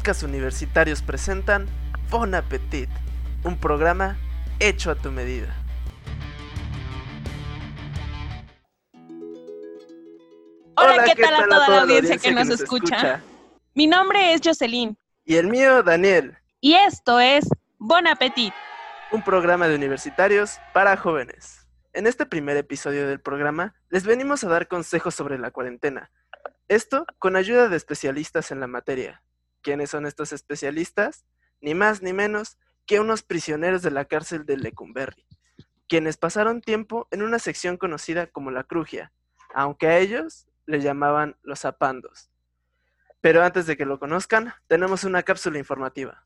podcasts universitarios presentan Bon Appetit, un programa hecho a tu medida. Hola, ¿qué, tal, a toda, la audiencia que, nos, escucha? Mi nombre es Jocelyn. Y el mío, Daniel. Y esto es Bon Appetit, un programa de universitarios para jóvenes. En este primer episodio del programa les venimos a dar consejos sobre la cuarentena. Esto con ayuda de especialistas en la materia. ¿Quiénes son estos especialistas? Ni más ni menos que unos prisioneros de la cárcel de Lecumberri, quienes pasaron tiempo en una sección conocida como la Crugia, aunque a ellos le llamaban los zapandos. Pero antes de que lo conozcan, tenemos una cápsula informativa.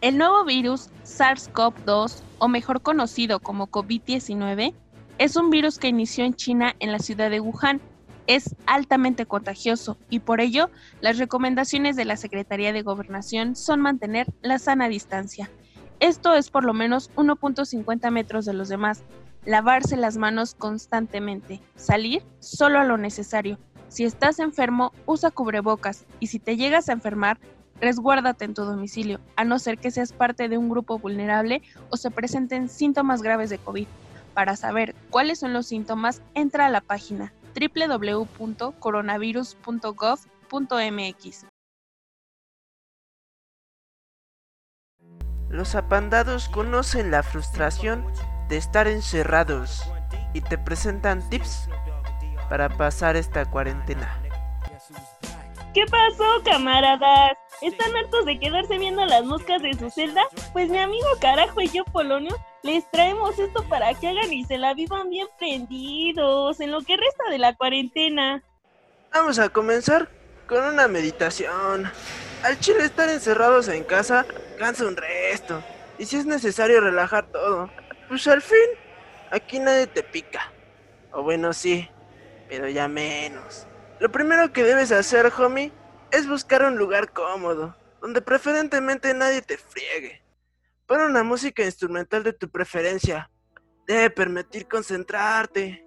El nuevo virus SARS-CoV-2, o mejor conocido como COVID-19, es un virus que inició en China en la ciudad de Wuhan. Es altamente contagioso y por ello las recomendaciones de la Secretaría de Gobernación son mantener la sana distancia. Esto es por lo menos 1.50 metros de los demás. Lavarse las manos constantemente. Salir solo a lo necesario. Si estás enfermo, usa cubrebocas y si te llegas a enfermar, resguárdate en tu domicilio, a no ser que seas parte de un grupo vulnerable o se presenten síntomas graves de COVID. Para saber cuáles son los síntomas, entra a la página www.coronavirus.gov.mx. Los apandados conocen la frustración de estar encerrados y te presentan tips para pasar esta cuarentena. ¿Qué pasó, camaradas? ¿Están hartos de quedarse viendo las moscas de su celda? Pues mi amigo carajo y yo, Polonio, les traemos esto para que hagan y se la vivan bien prendidos en lo que resta de la cuarentena. Vamos a comenzar con una meditación. Al chile estar encerrados en casa cansa un resto. Y si es necesario relajar todo, pues al fin, aquí nadie te pica. O bueno, sí, pero ya menos. Lo primero que debes hacer, homie, es buscar un lugar cómodo, donde preferentemente nadie te friegue. Pon una música instrumental de tu preferencia. Debe permitir concentrarte.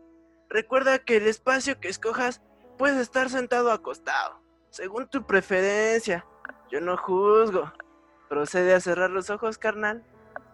Recuerda que el espacio que escojas puedes estar sentado o acostado, según tu preferencia. Yo no juzgo. Procede a cerrar los ojos, carnal.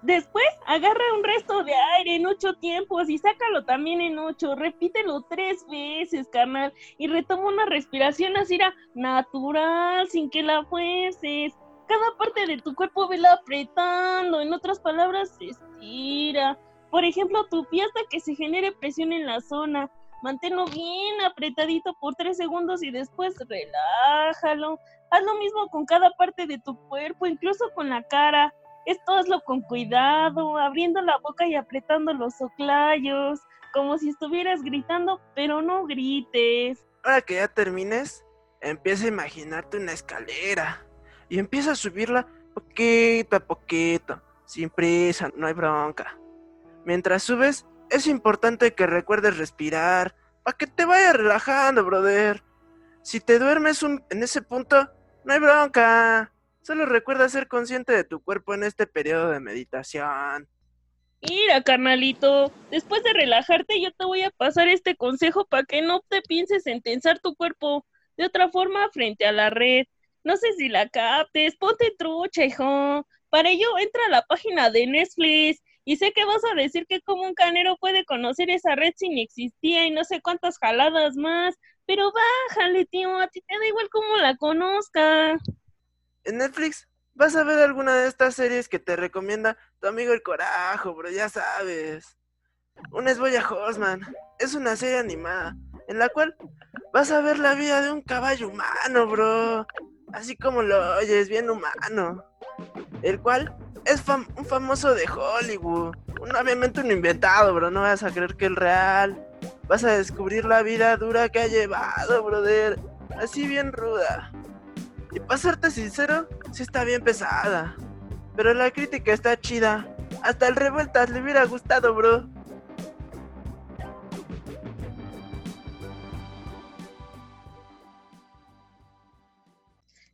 Después agarra un resto de aire en ocho tiempos y sácalo también en ocho. Repítelo tres veces, carnal. Y retoma una respiración así natural, sin que la fuerces. Cada parte de tu cuerpo vela apretando. En otras palabras, estira. Por ejemplo, tu pie hasta que se genere presión en la zona. Manténlo bien apretadito por tres segundos y después relájalo. Haz lo mismo con cada parte de tu cuerpo, incluso con la cara. Esto hazlo con cuidado, abriendo la boca y apretando los oclayos, como si estuvieras gritando, pero no grites. Ahora que ya termines, empieza a imaginarte una escalera y empieza a subirla poquito a poquito, sin prisa, no hay bronca. Mientras subes, es importante que recuerdes respirar, para que te vaya relajando, brother. Si te duermes en ese punto, no hay bronca. Solo recuerda ser consciente de tu cuerpo en este periodo de meditación. Mira, carnalito, después de relajarte yo te voy a pasar este consejo para que no te pienses en tensar tu cuerpo de otra forma frente a la red. No sé si la captes, ponte trucha, hijo. Para ello entra a la página de Netflix y sé que vas a decir que como un canero puede conocer esa red si ni existía y no sé cuántas jaladas más, pero bájale, tío, a ti te da igual cómo la conozca. En Netflix vas a ver alguna de estas series que te recomienda tu amigo el Corajo, bro, ya sabes. Una es Boya Horseman. Es una serie animada en la cual vas a ver la vida de un caballo humano, bro. Así como lo oyes, bien humano. El cual es un famoso de Hollywood. Un, obviamente un inventado, bro. No vas a creer que es real. Vas a descubrir la vida dura que ha llevado, brother. Así bien ruda. Y para serte sincero, sí está bien pesada. Pero la crítica está chida. Hasta el revueltas le hubiera gustado, bro.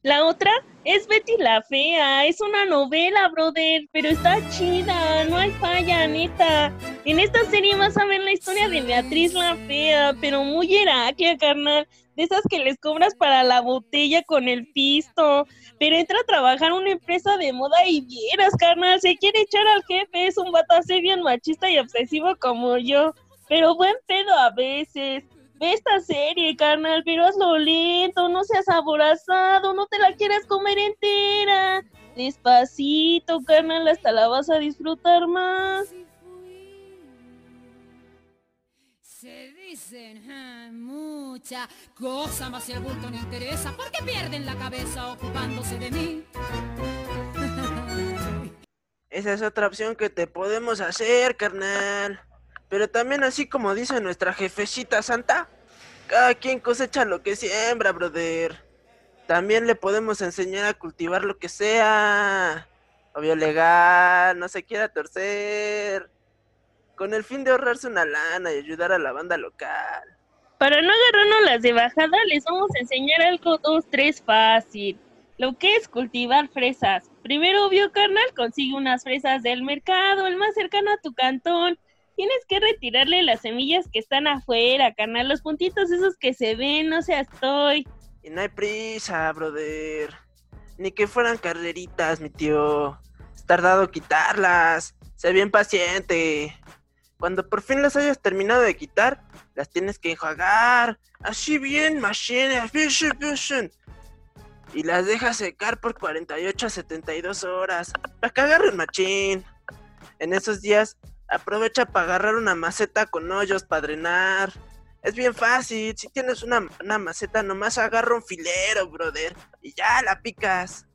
La otra es Betty la Fea. Es una novela, brother, pero está chida. No hay falla, neta. En esta serie vas a ver la historia de Beatriz la Fea, pero muy Heraclia, carnal. De esas que les cobras para la botella con el pisto. Pero entra a trabajar una empresa de moda y vieras, carnal. Se quiere echar al jefe. Es un vato bien machista y obsesivo como yo. Pero buen pedo a veces. Ve esta serie, carnal, pero hazlo lento, no seas aborazado, no te la quieras comer entera. Despacito, carnal, hasta la vas a disfrutar más. Se dicen ah, mucha cosa, más si el bulto no interesa, porque pierden la cabeza ocupándose de mí. Esa es otra opción que te podemos hacer, carnal. Pero también así como dice nuestra jefecita santa, cada quien cosecha lo que siembra, brother. También le podemos enseñar a cultivar lo que sea. Obvio legal, no se quiera torcer. Con el fin de ahorrarse una lana y ayudar a la banda local. Para no agarrarnos las de bajada, les vamos a enseñar algo dos, tres fácil. Lo que es cultivar fresas. Primero, obvio, carnal, consigue unas fresas del mercado, el más cercano a tu cantón. Tienes que retirarle las semillas que están afuera, carnal, los puntitos esos que se ven, no seas estoy. Y no hay prisa, brother. Ni que fueran carreritas, mi tío. Es tardado quitarlas. Sé bien paciente. Cuando por fin las hayas terminado de quitar, las tienes que enjuagar. Así bien, machine, Y las dejas secar por 48 a 72 horas. Para que agarren machín. En esos días Aprovecha para agarrar una maceta con hoyos para drenar. Es bien fácil, si tienes una, maceta, nomás agarra un filero, brother, y ya la picas.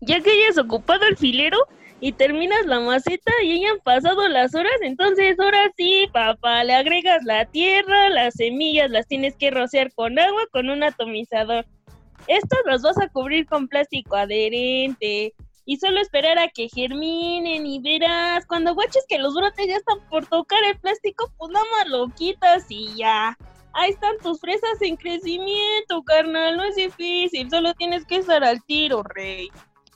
Ya que hayas ocupado el filero y terminas la maceta y hayan pasado las horas, entonces ahora sí, papá, le agregas la tierra, las semillas las tienes que rociar con agua con un atomizador. Estos los vas a cubrir con plástico adherente y solo esperar a que germinen y verás, cuando guaches que los brotes ya están por tocar el plástico, pues nada más lo quitas y ya. Ahí están tus fresas en crecimiento, carnal, no es difícil, solo tienes que estar al tiro, rey.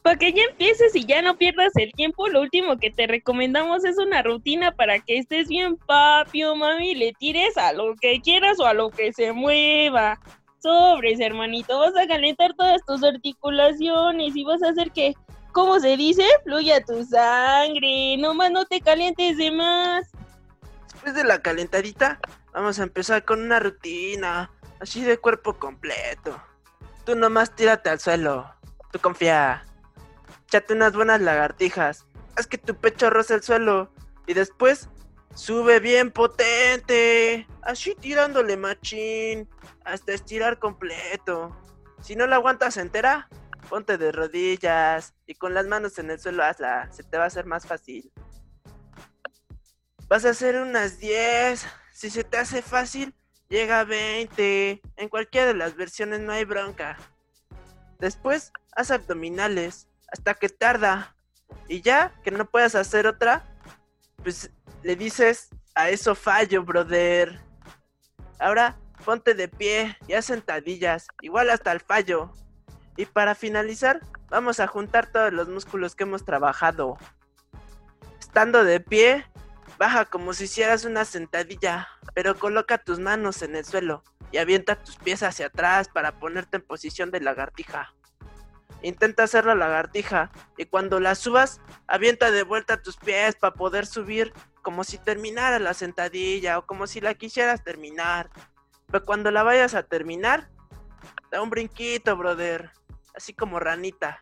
Para que ya empieces y ya no pierdas el tiempo, lo último que te recomendamos es una rutina para que estés bien papio, mami, le tires a lo que quieras o a lo que se mueva. Sobres, hermanito, vas a calentar todas tus articulaciones y vas a hacer que ¿cómo se dice? Fluye tu sangre, nomás no te calientes de más. Después de la calentadita, vamos a empezar con una rutina, así de cuerpo completo. Tú nomás tírate al suelo, tú confía. Échate unas buenas lagartijas, haz que tu pecho roce el suelo y después sube bien potente, así tirándole machín, hasta estirar completo. Si no la aguantas entera, Ponte de rodillas y con las manos en el suelo hazla, se te va a hacer más fácil. Vas a hacer unas 10, si se te hace fácil, llega a 20. En cualquiera de las versiones no hay bronca. Después, haz abdominales hasta que tarda. Y ya que no puedas hacer otra, pues le dices a eso fallo, brother. Ahora ponte de pie y haz sentadillas, igual hasta el fallo. Y para finalizar, vamos a juntar todos los músculos que hemos trabajado. Estando de pie, baja como si hicieras una sentadilla, pero coloca tus manos en el suelo y avienta tus pies hacia atrás para ponerte en posición de lagartija. Intenta hacer la lagartija y cuando la subas, avienta de vuelta tus pies para poder subir como si terminara la sentadilla o como si la quisieras terminar. Pero cuando la vayas a terminar, da un brinquito, brother así como ranita.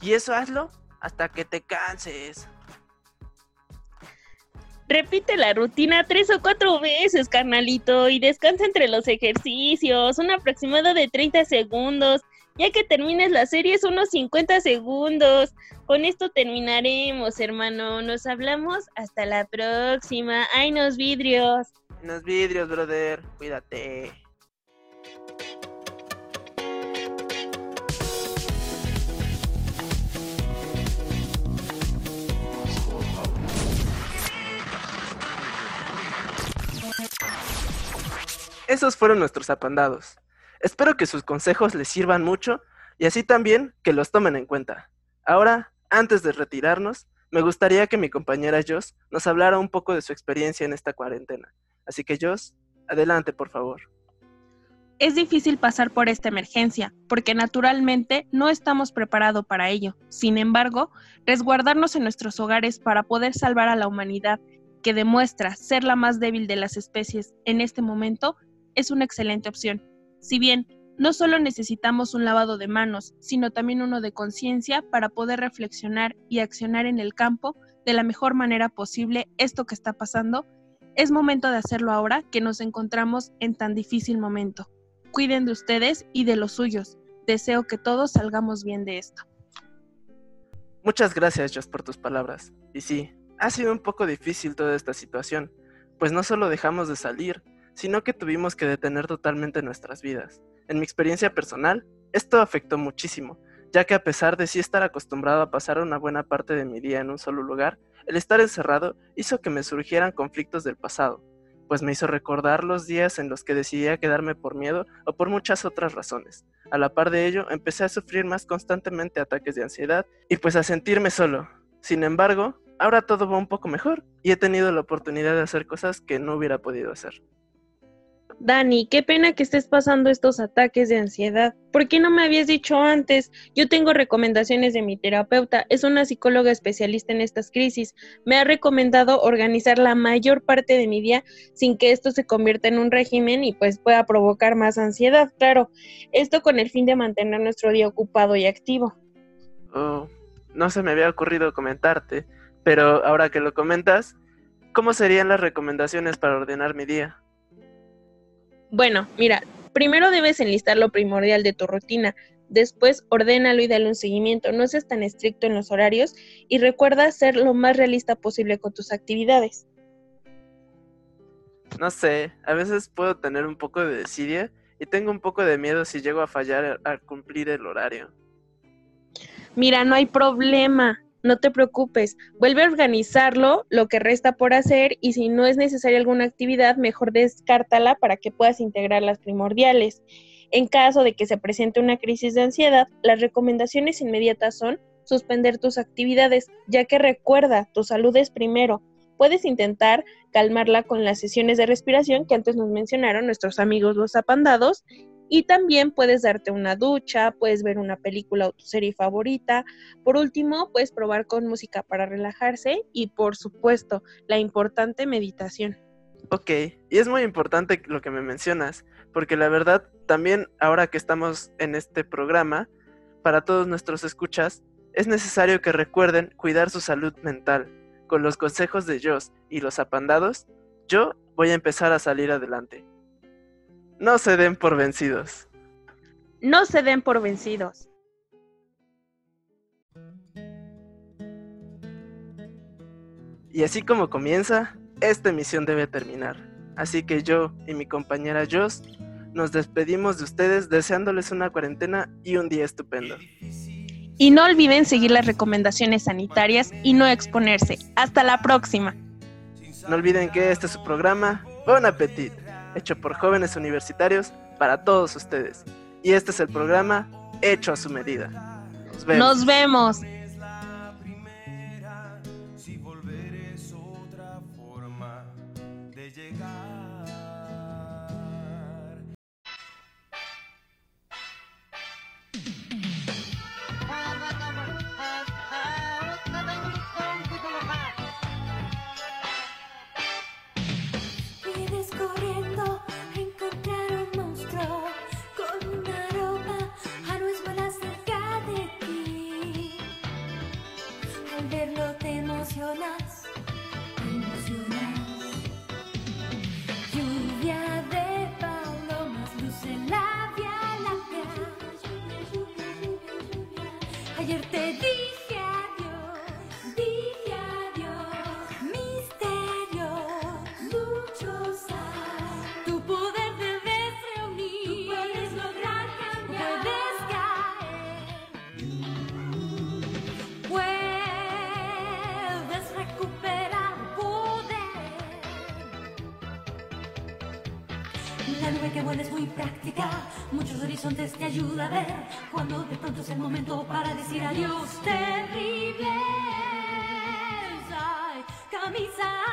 Y eso hazlo hasta que te canses. Repite la rutina tres o cuatro veces, carnalito, y descansa entre los ejercicios, un aproximado de 30 segundos. Ya que termines la serie es unos 50 segundos. Con esto terminaremos, hermano. Nos hablamos hasta la próxima. ¡Ay, nos vidrios! Nos vidrios, brother. Cuídate. Esos fueron nuestros apandados. Espero que sus consejos les sirvan mucho y así también que los tomen en cuenta. Ahora, antes de retirarnos, me gustaría que mi compañera Joss nos hablara un poco de su experiencia en esta cuarentena. Así que Joss, adelante por favor. Es difícil pasar por esta emergencia, porque naturalmente no estamos preparados para ello. Sin embargo, resguardarnos en nuestros hogares para poder salvar a la humanidad, que demuestra ser la más débil de las especies en este momento, es una excelente opción. Si bien no solo necesitamos un lavado de manos, sino también uno de conciencia para poder reflexionar y accionar en el campo de la mejor manera posible esto que está pasando, es momento de hacerlo ahora que nos encontramos en tan difícil momento. Cuiden de ustedes y de los suyos. Deseo que todos salgamos bien de esto. Muchas gracias, Joss, por tus palabras. Y sí, ha sido un poco difícil toda esta situación, pues no solo dejamos de salir, sino que tuvimos que detener totalmente nuestras vidas. En mi experiencia personal, esto afectó muchísimo, ya que a pesar de sí estar acostumbrado a pasar una buena parte de mi día en un solo lugar, el estar encerrado hizo que me surgieran conflictos del pasado, pues me hizo recordar los días en los que decidía quedarme por miedo o por muchas otras razones. A la par de ello, empecé a sufrir más constantemente ataques de ansiedad y pues a sentirme solo. Sin embargo, ahora todo va un poco mejor y he tenido la oportunidad de hacer cosas que no hubiera podido hacer. Dani, qué pena que estés pasando estos ataques de ansiedad. ¿Por qué no me habías dicho antes? Yo tengo recomendaciones de mi terapeuta. Es una psicóloga especialista en estas crisis. Me ha recomendado organizar la mayor parte de mi día sin que esto se convierta en un régimen y pues pueda provocar más ansiedad. Claro, esto con el fin de mantener nuestro día ocupado y activo. Oh, no se me había ocurrido comentarte, pero ahora que lo comentas, ¿cómo serían las recomendaciones para ordenar mi día? Bueno, mira, primero debes enlistar lo primordial de tu rutina, después ordénalo y dale un seguimiento, no seas tan estricto en los horarios y recuerda ser lo más realista posible con tus actividades. No sé, a veces puedo tener un poco de desidia y tengo un poco de miedo si llego a fallar al cumplir el horario. Mira, no hay problema. No te preocupes, vuelve a organizarlo, lo que resta por hacer y si no es necesaria alguna actividad, mejor descártala para que puedas integrar las primordiales. En caso de que se presente una crisis de ansiedad, las recomendaciones inmediatas son suspender tus actividades, ya que recuerda, tu salud es primero. Puedes intentar calmarla con las sesiones de respiración que antes nos mencionaron nuestros amigos los apandados y también puedes darte una ducha, puedes ver una película o tu serie favorita. Por último, puedes probar con música para relajarse y por supuesto, la importante meditación. Ok, y es muy importante lo que me mencionas, porque la verdad también ahora que estamos en este programa, para todos nuestros escuchas, es necesario que recuerden cuidar su salud mental. Con los consejos de Joss y los apandados, yo voy a empezar a salir adelante. No se den por vencidos. No se den por vencidos. Y así como comienza, esta emisión debe terminar. Así que yo y mi compañera Joss nos despedimos de ustedes deseándoles una cuarentena y un día estupendo. Y no olviden seguir las recomendaciones sanitarias y no exponerse. Hasta la próxima. No olviden que este es su programa Bon Appetit hecho por jóvenes universitarios para todos ustedes. Y este es el programa hecho a su medida. Nos vemos. Nos vemos. que buena es muy práctica, muchos horizontes te ayuda a ver cuando de pronto es el momento para decir adiós. Terribles, ay, camisa.